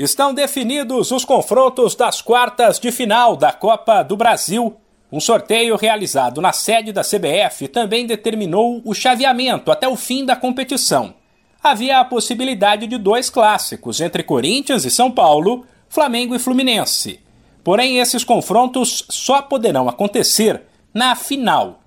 Estão definidos os confrontos das quartas de final da Copa do Brasil. Um sorteio realizado na sede da CBF também determinou o chaveamento até o fim da competição. Havia a possibilidade de dois clássicos entre Corinthians e São Paulo, Flamengo e Fluminense. Porém, esses confrontos só poderão acontecer na final.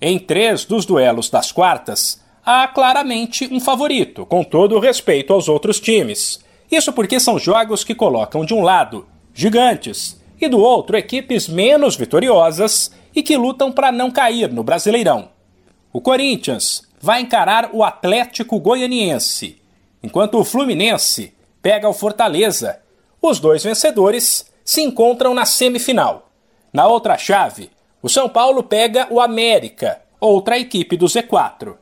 Em três dos duelos das quartas, há claramente um favorito, com todo o respeito aos outros times. Isso porque são jogos que colocam de um lado gigantes e do outro equipes menos vitoriosas e que lutam para não cair no Brasileirão. O Corinthians vai encarar o Atlético Goianiense, enquanto o Fluminense pega o Fortaleza. Os dois vencedores se encontram na semifinal. Na outra chave, o São Paulo pega o América, outra equipe do Z4.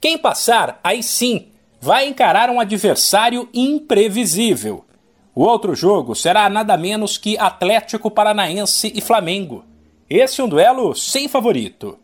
Quem passar, aí sim, vai encarar um adversário imprevisível. O outro jogo será nada menos que Atlético Paranaense e Flamengo. Esse é um duelo sem favorito.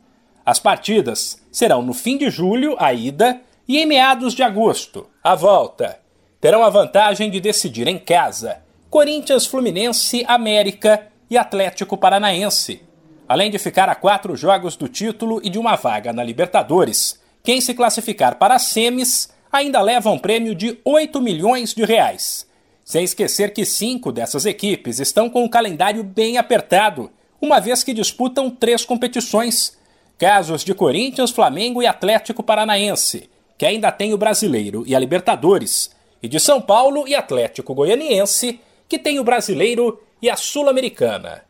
As partidas serão no fim de julho, a ida, e em meados de agosto, a volta. Terão a vantagem de decidir em casa Corinthians, Fluminense, América e Atlético Paranaense. Além de ficar a quatro jogos do título e de uma vaga na Libertadores, quem se classificar para as semis ainda leva um prêmio de 8 milhões de reais. Sem esquecer que cinco dessas equipes estão com o calendário bem apertado, uma vez que disputam três competições. Casos de Corinthians, Flamengo e Atlético Paranaense, que ainda tem o Brasileiro e a Libertadores, e de São Paulo e Atlético Goianiense, que tem o Brasileiro e a Sul-Americana.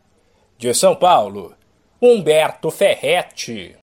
De São Paulo, Humberto Ferretti.